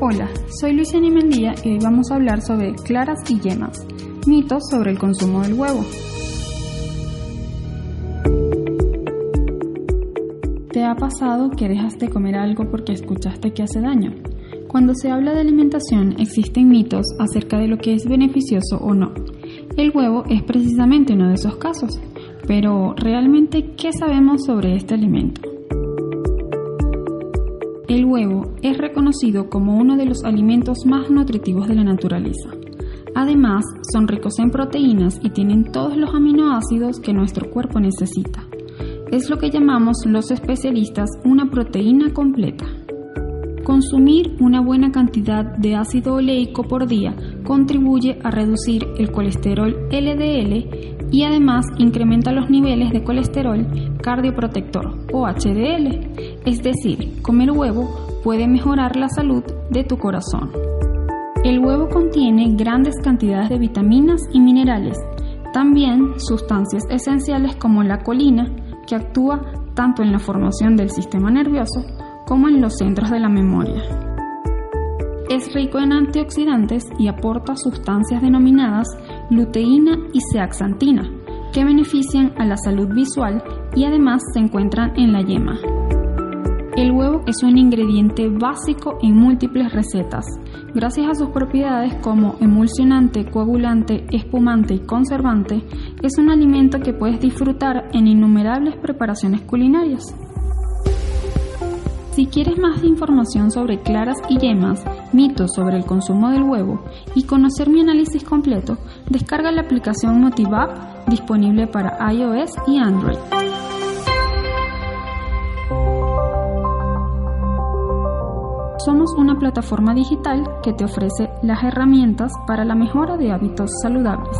Hola, soy Luciana Mendía y hoy vamos a hablar sobre claras y yemas, mitos sobre el consumo del huevo. ¿Te ha pasado que dejas de comer algo porque escuchaste que hace daño? Cuando se habla de alimentación existen mitos acerca de lo que es beneficioso o no. El huevo es precisamente uno de esos casos. Pero, ¿realmente qué sabemos sobre este alimento? Huevo es reconocido como uno de los alimentos más nutritivos de la naturaleza. Además, son ricos en proteínas y tienen todos los aminoácidos que nuestro cuerpo necesita. Es lo que llamamos los especialistas una proteína completa. Consumir una buena cantidad de ácido oleico por día contribuye a reducir el colesterol LDL y además incrementa los niveles de colesterol cardioprotector o HDL. Es decir, comer huevo puede mejorar la salud de tu corazón. El huevo contiene grandes cantidades de vitaminas y minerales, también sustancias esenciales como la colina, que actúa tanto en la formación del sistema nervioso como en los centros de la memoria. Es rico en antioxidantes y aporta sustancias denominadas luteína y zeaxantina, que benefician a la salud visual y además se encuentran en la yema. El huevo es un ingrediente básico en múltiples recetas. Gracias a sus propiedades como emulsionante, coagulante, espumante y conservante, es un alimento que puedes disfrutar en innumerables preparaciones culinarias. Si quieres más información sobre claras y yemas, mitos sobre el consumo del huevo y conocer mi análisis completo, descarga la aplicación MotiveApp disponible para iOS y Android. Somos una plataforma digital que te ofrece las herramientas para la mejora de hábitos saludables.